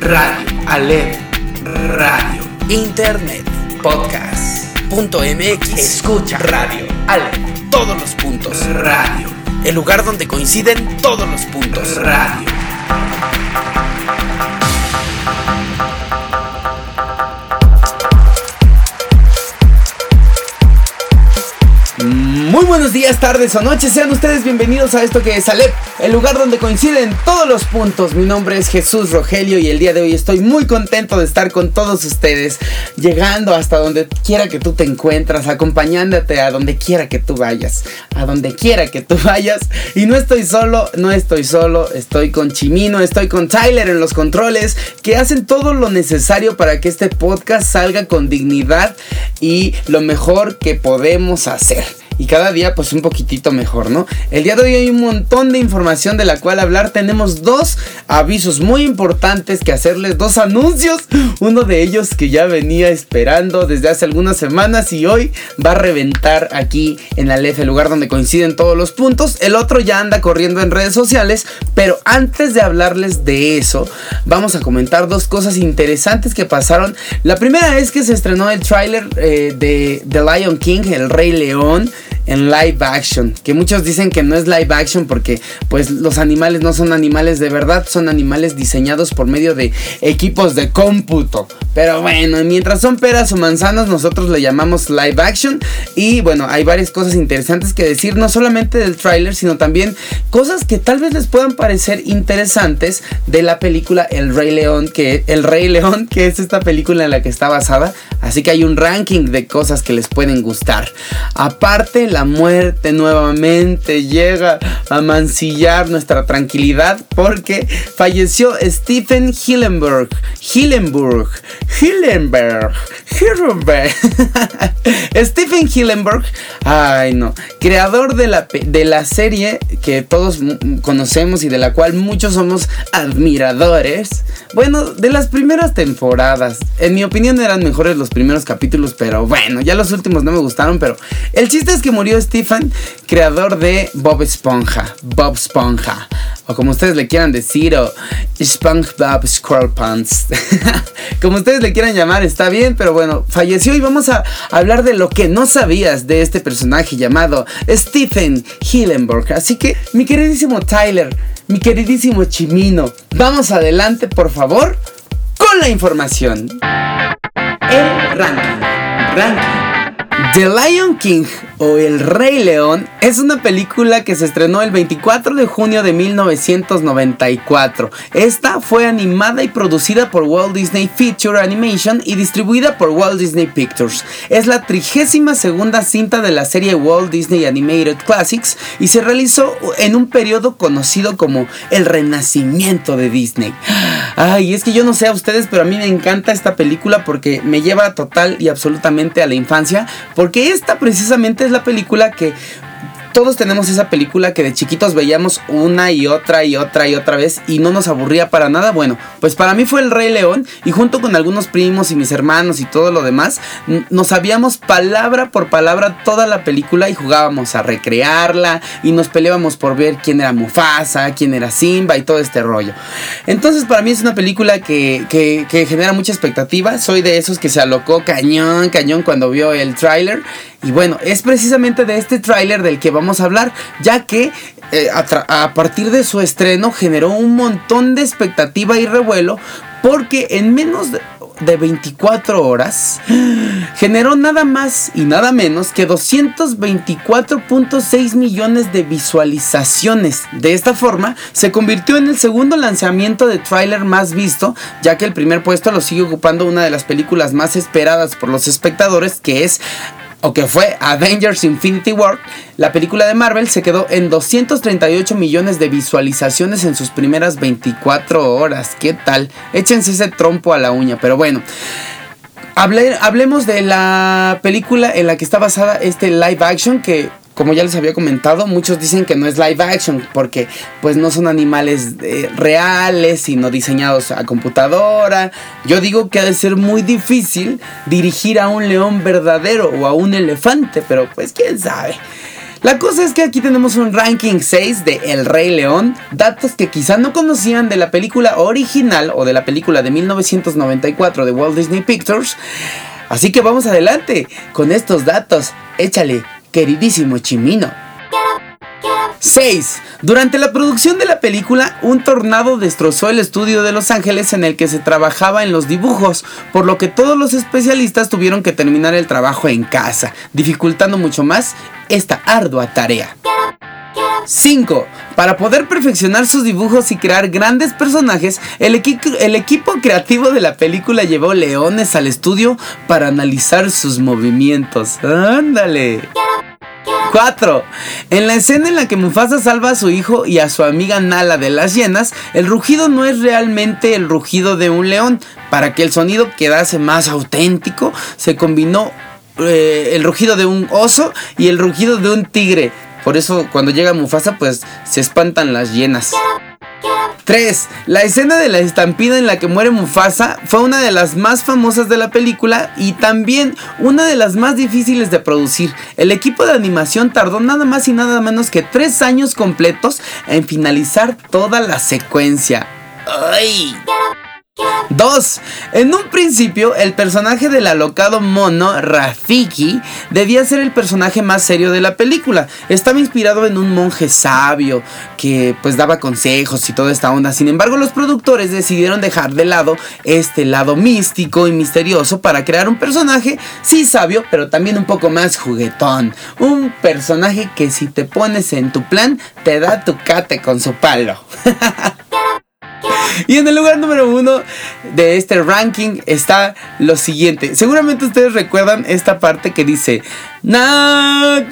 Radio, Aled, Radio, Internet, Podcast, punto MX, Escucha, Radio, Ale, todos los puntos, Radio, el lugar donde coinciden todos los puntos, Radio. Muy buenos días, tardes o noches, sean ustedes bienvenidos a esto que es Alep, el lugar donde coinciden todos los puntos. Mi nombre es Jesús Rogelio y el día de hoy estoy muy contento de estar con todos ustedes, llegando hasta donde quiera que tú te encuentras, acompañándote a donde quiera que tú vayas, a donde quiera que tú vayas. Y no estoy solo, no estoy solo, estoy con Chimino, estoy con Tyler en los controles, que hacen todo lo necesario para que este podcast salga con dignidad y lo mejor que podemos hacer y cada día pues un poquitito mejor, ¿no? El día de hoy hay un montón de información de la cual hablar. Tenemos dos avisos muy importantes que hacerles, dos anuncios. Uno de ellos que ya venía esperando desde hace algunas semanas y hoy va a reventar aquí en la LEF, el lugar donde coinciden todos los puntos. El otro ya anda corriendo en redes sociales, pero antes de hablarles de eso, vamos a comentar dos cosas interesantes que pasaron. La primera es que se estrenó el tráiler eh, de The Lion King, El Rey León en live action. Que muchos dicen que no es live action porque pues los animales no son animales de verdad, son animales diseñados por medio de equipos de cómputo. Pero bueno, mientras son peras o manzanas, nosotros le llamamos live action. Y bueno, hay varias cosas interesantes que decir, no solamente del tráiler, sino también cosas que tal vez les puedan parecer interesantes de la película El Rey León, que El Rey León, que es esta película en la que está basada. Así que hay un ranking de cosas que les pueden gustar. Aparte, la muerte nuevamente llega a mancillar nuestra tranquilidad porque falleció Stephen Hillenburg. Hillenburg. Hillenberg. Hillenberg. Stephen Hillenburg. Ay, no. Creador de la, de la serie que todos conocemos y de la cual muchos somos admiradores. Bueno, de las primeras temporadas. En mi opinión eran mejores los primeros capítulos, pero bueno, ya los últimos no me gustaron. Pero el chiste es que murió Stephen, creador de Bob Esponja. Bob Esponja. O como ustedes le quieran decir, o SpongeBob SquarePants. como ustedes le quieran llamar, está bien, pero bueno, falleció y vamos a hablar de lo que no sabías de este personaje llamado Stephen Hillenburg. Así que, mi queridísimo Tyler, mi queridísimo Chimino, vamos adelante, por favor, con la información. El ranking. Ranking. The Lion King o El Rey León es una película que se estrenó el 24 de junio de 1994. Esta fue animada y producida por Walt Disney Feature Animation y distribuida por Walt Disney Pictures. Es la trigésima segunda cinta de la serie Walt Disney Animated Classics y se realizó en un periodo conocido como el renacimiento de Disney. Ay, es que yo no sé a ustedes, pero a mí me encanta esta película porque me lleva total y absolutamente a la infancia porque esta precisamente es la película que todos tenemos esa película que de chiquitos veíamos una y otra y otra y otra vez y no nos aburría para nada. Bueno, pues para mí fue El Rey León y junto con algunos primos y mis hermanos y todo lo demás, nos sabíamos palabra por palabra toda la película y jugábamos a recrearla y nos peleábamos por ver quién era Mufasa, quién era Simba y todo este rollo. Entonces para mí es una película que, que, que genera mucha expectativa. Soy de esos que se alocó cañón, cañón cuando vio el tráiler y bueno, es precisamente de este tráiler del que vamos a hablar, ya que eh, a, partir de su estreno generó un montón de expectativa y revuelo, porque en menos de, 24 horas generó nada más y nada menos que 224.6 millones de visualizaciones. De esta forma, se convirtió en el segundo lanzamiento de tráiler más visto, ya que el primer puesto lo sigue ocupando una de las películas más esperadas por los espectadores, que es o que fue Avengers Infinity War, la película de Marvel se quedó en 238 millones de visualizaciones en sus primeras 24 horas. ¿Qué tal? Échense ese trompo a la uña, pero bueno. hablemos de la película en la que está basada este live action que como ya les había comentado, muchos dicen que no es live action porque pues no son animales eh, reales, sino diseñados a computadora. Yo digo que ha de ser muy difícil dirigir a un león verdadero o a un elefante, pero pues quién sabe. La cosa es que aquí tenemos un ranking 6 de El Rey León, datos que quizá no conocían de la película original o de la película de 1994 de Walt Disney Pictures. Así que vamos adelante con estos datos. Échale, queridísimo Chimino. 6. Durante la producción de la película, un tornado destrozó el estudio de Los Ángeles en el que se trabajaba en los dibujos, por lo que todos los especialistas tuvieron que terminar el trabajo en casa, dificultando mucho más esta ardua tarea. 5. Para poder perfeccionar sus dibujos y crear grandes personajes, el, equipo creativo de la película llevó leones al estudio para analizar sus movimientos. ¡Ándale! 4. En la escena en la que Mufasa salva a su hijo y a su amiga Nala de las hienas, el rugido no es realmente el rugido de un león. Para que el sonido quedase más auténtico, se combinó eh, el rugido de un oso y el rugido de un tigre. Por eso cuando llega Mufasa pues se espantan las hienas. 3. La escena de la estampida en la que muere Mufasa fue una de las más famosas de la película y también una de las más difíciles de producir. El equipo de animación tardó nada más y nada menos que 3 años completos en finalizar toda la secuencia. ¡Ay! 2. En un principio, el personaje del alocado mono, Rafiki, debía ser el personaje más serio de la película. Estaba inspirado en un monje sabio que pues daba consejos y toda esta onda. Sin embargo, los productores decidieron dejar de lado este lado místico y misterioso para crear un personaje, sí sabio, pero también un poco más juguetón. Un personaje que si te pones en tu plan, te da tu cate con su palo. Y en el lugar número uno de este ranking está lo siguiente. Seguramente ustedes recuerdan esta parte que dice: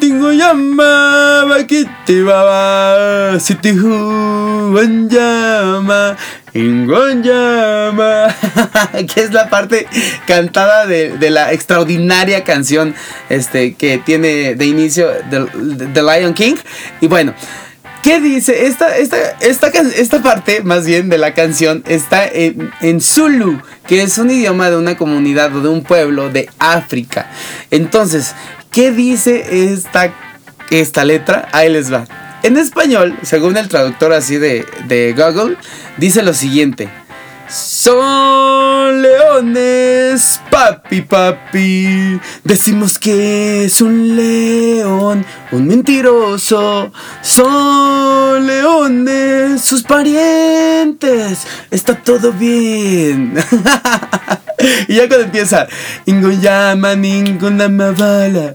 tengo llama, te baba, llama, llama. que es la parte cantada de, la extraordinaria canción este, que tiene de inicio The Lion King. Y bueno. ¿Qué dice? Esta, esta, esta, esta parte, más bien, de la canción está en, en Zulu, que es un idioma de una comunidad o de un pueblo de África. Entonces, ¿qué dice esta, esta letra? Ahí les va. En español, según el traductor así de, de Google, dice lo siguiente. Son leones, papi, papi. Decimos que es un león, un mentiroso. Son leones, sus parientes. Está todo bien. y ya cuando empieza, Ingoyama ninguna mavala,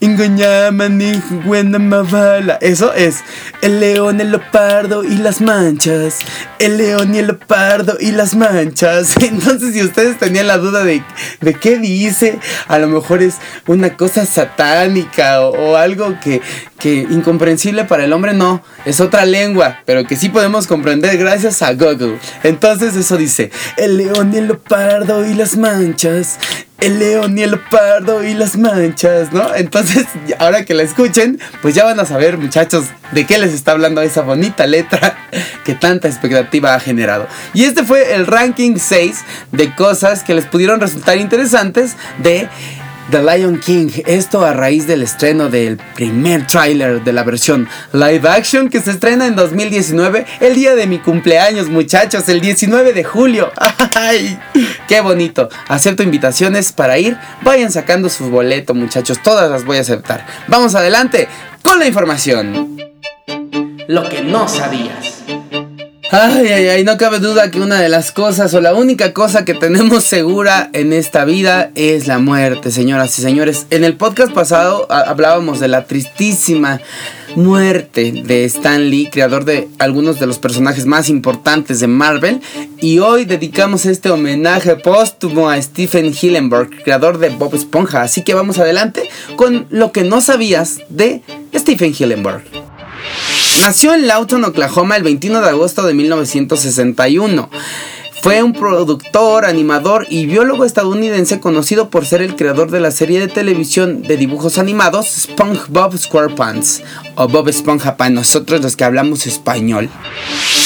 Ingoyama ninguna mavala. Eso es el león, el leopardo y las manchas. El león y el leopardo y las manchas. Entonces, si ustedes tenían la duda de, de qué dice, a lo mejor es una cosa satánica o, algo que, que incomprensible para el hombre, no, es otra lengua, pero que sí podemos comprender gracias a Google. Entonces, eso dice: el león y el leopardo y las manchas el león y el leopardo y las manchas, ¿no? Entonces, ahora que la escuchen, pues ya van a saber, muchachos, de qué les está hablando esa bonita letra que tanta expectativa ha generado. Y este fue el ranking 6 de cosas que les pudieron resultar interesantes de The Lion King. Esto a raíz del estreno del primer tráiler de la versión live action que se estrena en 2019, el día de mi cumpleaños, muchachos, el 19 de julio. ¡Ay! ¡Qué bonito! Acepto invitaciones para ir. Vayan sacando su boleto, muchachos. Todas las voy a aceptar. Vamos adelante con la información. Lo que no sabías. Ay, ay, ay, no cabe duda que una de las cosas o la única cosa que tenemos segura en esta vida es la muerte, señoras y señores. En el podcast pasado hablábamos de la tristísima muerte de Stan Lee, creador de algunos de los personajes más importantes de Marvel. Y hoy dedicamos este homenaje póstumo a Stephen Hillenburg, creador de Bob Esponja. Así que vamos adelante con lo que no sabías de Stephen Hillenburg. Nació en Lawton, Oklahoma, el 21 de agosto de 1961. Fue un productor, animador y biólogo estadounidense conocido por ser el creador de la serie de televisión de dibujos animados SpongeBob SquarePants o Bob Esponja para nosotros los que hablamos español.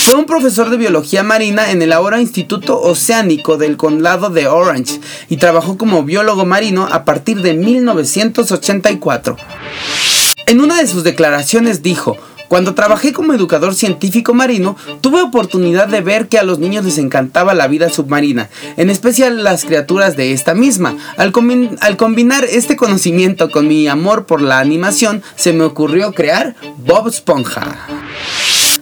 Fue un profesor de biología marina en el ahora Instituto Oceánico del Condado de Orange y trabajó como biólogo marino a partir de 1984. En una de sus declaraciones dijo, cuando trabajé como educador científico marino, tuve oportunidad de ver que a los niños les encantaba la vida submarina, en especial las criaturas de esta misma. Al, combinar este conocimiento con mi amor por la animación, se me ocurrió crear Bob Esponja.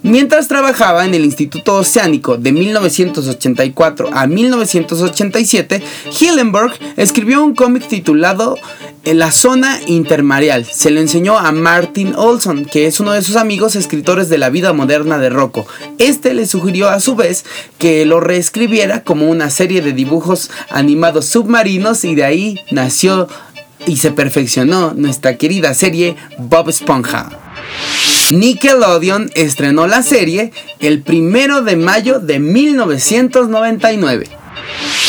Mientras trabajaba en el Instituto Oceánico de 1984 a 1987, Hillenburg escribió un cómic titulado la zona intermareal. Se lo enseñó a Martin Olson, que es uno de sus amigos escritores de la vida moderna de Rocco. Este le sugirió a su vez que lo reescribiera como una serie de dibujos animados submarinos y de ahí nació y se perfeccionó nuestra querida serie Bob Esponja. Nickelodeon estrenó la serie el primero de mayo de 1999.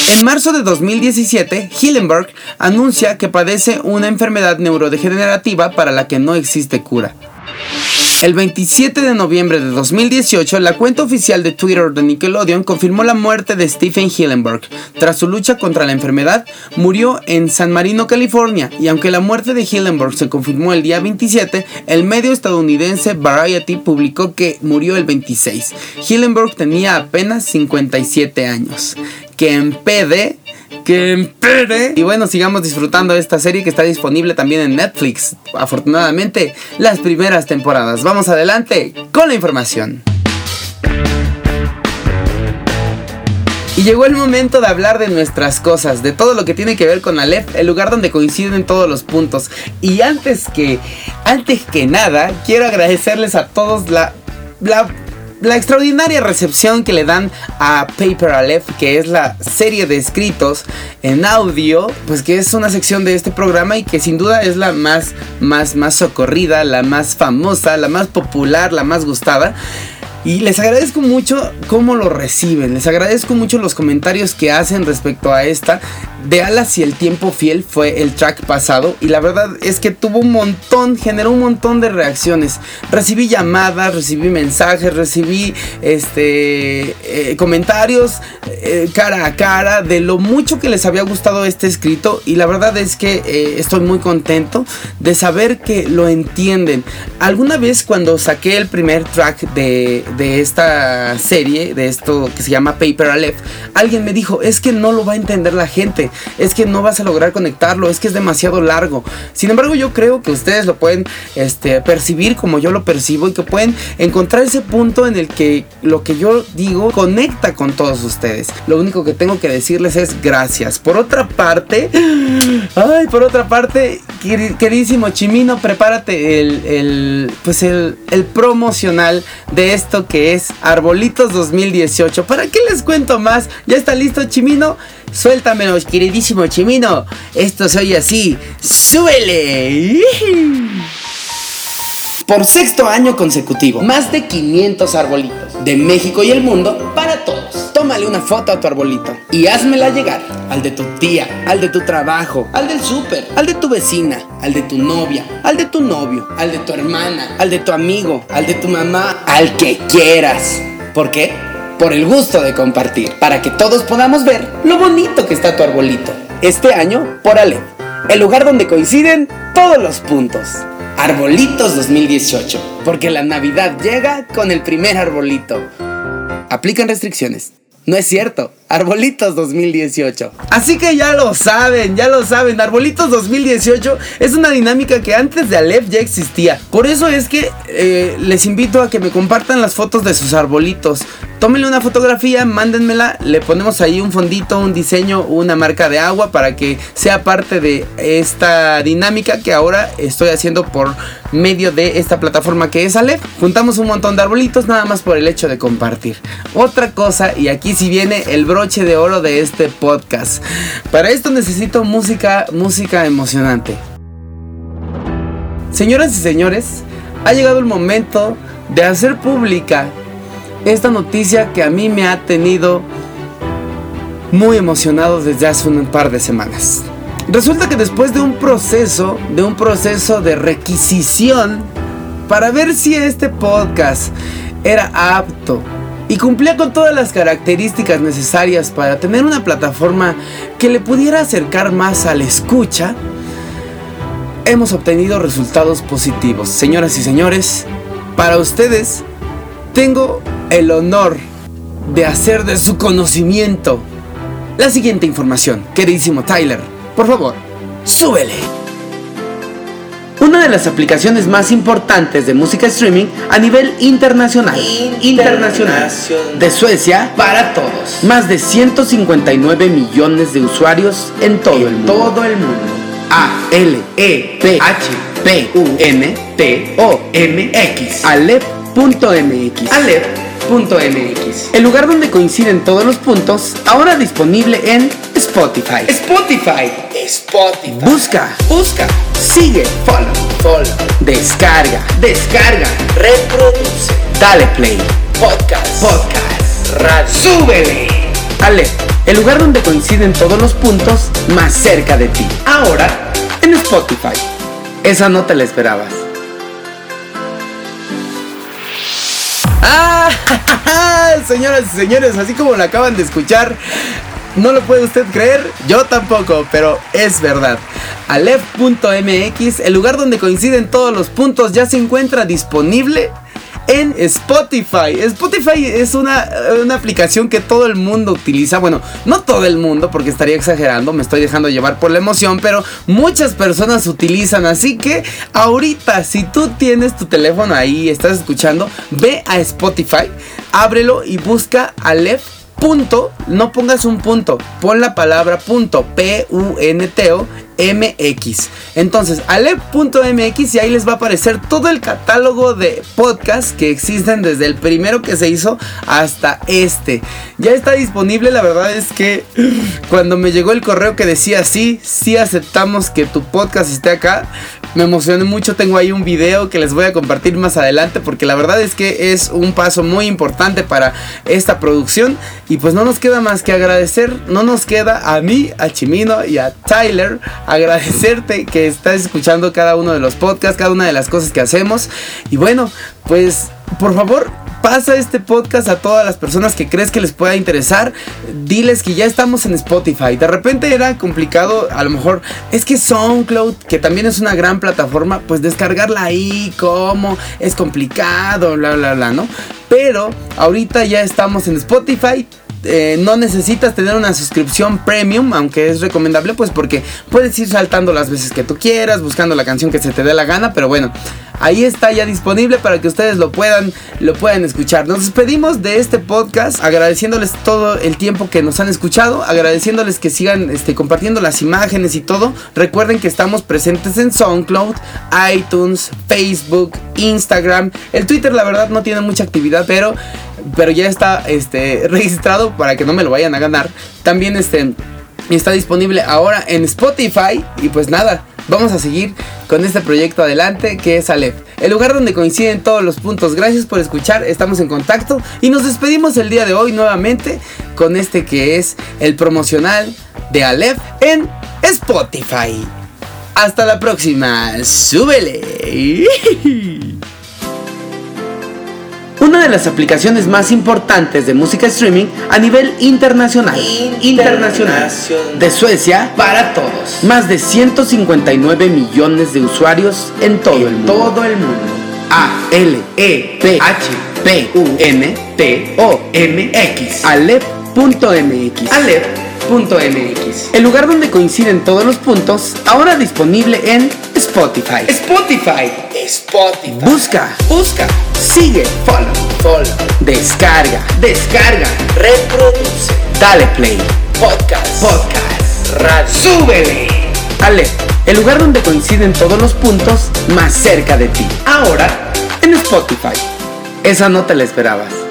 En marzo de 2017, Hillenberg anuncia que padece una enfermedad neurodegenerativa para la que no existe cura. El 27 de noviembre de 2018, la cuenta oficial de Twitter de Nickelodeon confirmó la muerte de Stephen Hillenberg. Tras su lucha contra la enfermedad, murió en San Marino, California, y aunque la muerte de Hillenberg se confirmó el día 27, el medio estadounidense Variety publicó que murió el 26. Hillenberg tenía apenas 57 años. Que empede que empere. Y bueno, sigamos disfrutando de esta serie que está disponible también en Netflix. Afortunadamente, las primeras temporadas. Vamos adelante con la información. Y llegó el momento de hablar de nuestras cosas, de todo lo que tiene que ver con Aleph, el lugar donde coinciden todos los puntos. Y antes que, antes que nada, quiero agradecerles a todos la, la la extraordinaria recepción que le dan a Paper Aleph, que es la serie de escritos en audio, pues que es una sección de este programa y que sin duda es la más, más, más socorrida, la más famosa, la más popular, la más gustada. Y les agradezco mucho cómo lo reciben. Les agradezco mucho los comentarios que hacen respecto a esta. De Alas y el tiempo fiel fue el track pasado. Y la verdad es que tuvo un montón, generó un montón de reacciones. Recibí llamadas, recibí mensajes, recibí este eh, comentarios eh, cara a cara de lo mucho que les había gustado este escrito. Y la verdad es que eh, estoy muy contento de saber que lo entienden. Alguna vez cuando saqué el primer track de de esta serie, de esto que se llama Paper Aleph, alguien me dijo, es que no lo va a entender la gente, es que no vas a lograr conectarlo, es que es demasiado largo. Sin embargo, yo creo que ustedes lo pueden este, percibir como yo lo percibo y que pueden encontrar ese punto en el que lo que yo digo conecta con todos ustedes. Lo único que tengo que decirles es gracias. Por otra parte, ay, por otra parte, queridísimo Chimino, prepárate el, el pues el, el promocional de esto que es Arbolitos 2018. ¿Para qué les cuento más? ¿Ya está listo Chimino? Suéltamelo, queridísimo Chimino. Esto se oye así. ¡Súbele! Por sexto año consecutivo, más de 500 arbolitos de México y el mundo para todos. Tómale una foto a tu arbolito y házmela llegar al de tu tía, al de tu trabajo, al del súper, al de tu vecina, al de tu novia, al de tu novio, al de tu hermana, al de tu amigo, al de tu mamá, al que quieras. ¿Por qué? Por el gusto de compartir, para que todos podamos ver lo bonito que está tu arbolito. Este año por Ale, el lugar donde coinciden todos los puntos. Arbolitos 2018, porque la Navidad llega con el primer arbolito. Aplican restricciones. No es cierto. Arbolitos 2018. Así que ya lo saben, ya lo saben. Arbolitos 2018 es una dinámica que antes de Aleph ya existía. Por eso es que eh, les invito a que me compartan las fotos de sus arbolitos. Tómenle una fotografía, mándenmela, le ponemos ahí un fondito, un diseño, una marca de agua para que sea parte de esta dinámica que ahora estoy haciendo por medio de esta plataforma que es Aleph. Juntamos un montón de arbolitos nada más por el hecho de compartir. Otra cosa, y aquí si viene el broche de oro de este podcast. Para esto necesito música, música emocionante. Señoras y señores, ha llegado el momento de hacer pública esta noticia que a mí me ha tenido muy emocionado desde hace un par de semanas. Resulta que después de un proceso, de un proceso de requisición para ver si este podcast era apto y cumplía con todas las características necesarias para tener una plataforma que le pudiera acercar más a la escucha, hemos obtenido resultados positivos. Señoras y señores, para ustedes tengo el honor de hacer de su conocimiento la siguiente información. Queridísimo Tyler, por favor, súbele. Una de las aplicaciones más importantes de música streaming a nivel internacional. Internacional. De Suecia para todos. Más de 159 millones de usuarios en todo el mundo. Todo el mundo. A L E P H P U N T O M X. Alep.mx. Alep.mx. El lugar donde coinciden todos los puntos, ahora disponible en Spotify. Spotify. Spotify. Busca. Busca. Sigue. Follow. Follow. Descarga. Descarga. Reproduce. Dale play. Podcast. Podcast. Radio. Súbele. Ale. El lugar donde coinciden todos los puntos más cerca de ti. Ahora en Spotify. Esa no te la esperabas. Ah, señoras y señores, así como lo acaban de escuchar, no lo puede usted creer, yo tampoco, pero es verdad. Aleph.mx, el lugar donde coinciden todos los puntos, ya se encuentra disponible en Spotify. Spotify es una, una, aplicación que todo el mundo utiliza. Bueno, no todo el mundo, porque estaría exagerando, me estoy dejando llevar por la emoción, pero muchas personas utilizan. Así que ahorita, si tú tienes tu teléfono ahí, estás escuchando, ve a Spotify, ábrelo y busca Aleph punto, no pongas un punto, pon la palabra punto, P-U-N-T-O, MX. Entonces, alep.mx y ahí les va a aparecer todo el catálogo de podcasts que existen desde el primero que se hizo hasta este. Ya está disponible, la verdad es que cuando me llegó el correo que decía sí, sí aceptamos que tu podcast esté acá, me emocioné mucho, tengo ahí un video que les voy a compartir más adelante porque la verdad es que es un paso muy importante para esta producción. Y pues no nos queda más que agradecer, no nos queda a mí, a Chimino y a Tyler agradecerte que estás escuchando cada uno de los podcasts, cada una de las cosas que hacemos. Y bueno, pues por favor pasa este podcast a todas las personas que crees que les pueda interesar. Diles que ya estamos en Spotify. De repente era complicado, a lo mejor es que SoundCloud, que también es una gran plataforma, pues descargarla ahí, como es complicado, bla, bla, bla, ¿no? Pero ahorita ya estamos en Spotify. Eh, no necesitas tener una suscripción premium, aunque es recomendable, pues porque puedes ir saltando las veces que tú quieras, buscando la canción que se te dé la gana, pero bueno, ahí está ya disponible para que ustedes lo puedan, lo puedan escuchar. Nos despedimos de este podcast agradeciéndoles todo el tiempo que nos han escuchado, agradeciéndoles que sigan este, compartiendo las imágenes y todo. Recuerden que estamos presentes en SoundCloud, iTunes, Facebook, Instagram. El Twitter la verdad no tiene mucha actividad, pero pero ya está este, registrado para que no me lo vayan a ganar. También este, está disponible ahora en Spotify. Y pues nada, vamos a seguir con este proyecto adelante que es Aleph. El lugar donde coinciden todos los puntos. Gracias por escuchar, estamos en contacto. Y nos despedimos el día de hoy nuevamente con este que es el promocional de Aleph en Spotify. Hasta la próxima. Súbele. una de las aplicaciones más importantes de música streaming a nivel internacional. Internacional. De Suecia para todos. Más de 159 millones de usuarios en todo el mundo. Todo el mundo. A L E P H P U N T O M X. Alep.mx. El lugar donde coinciden todos los puntos, ahora disponible en Spotify. Spotify. Spotify. Busca. Busca. Sigue. Follow. Follow. Descarga. Descarga. Reproduce. Dale play. Podcast. Podcast. Radio. Súbele. Ale. El lugar donde coinciden todos los puntos más cerca de ti. Ahora en Spotify. Esa no te la esperabas.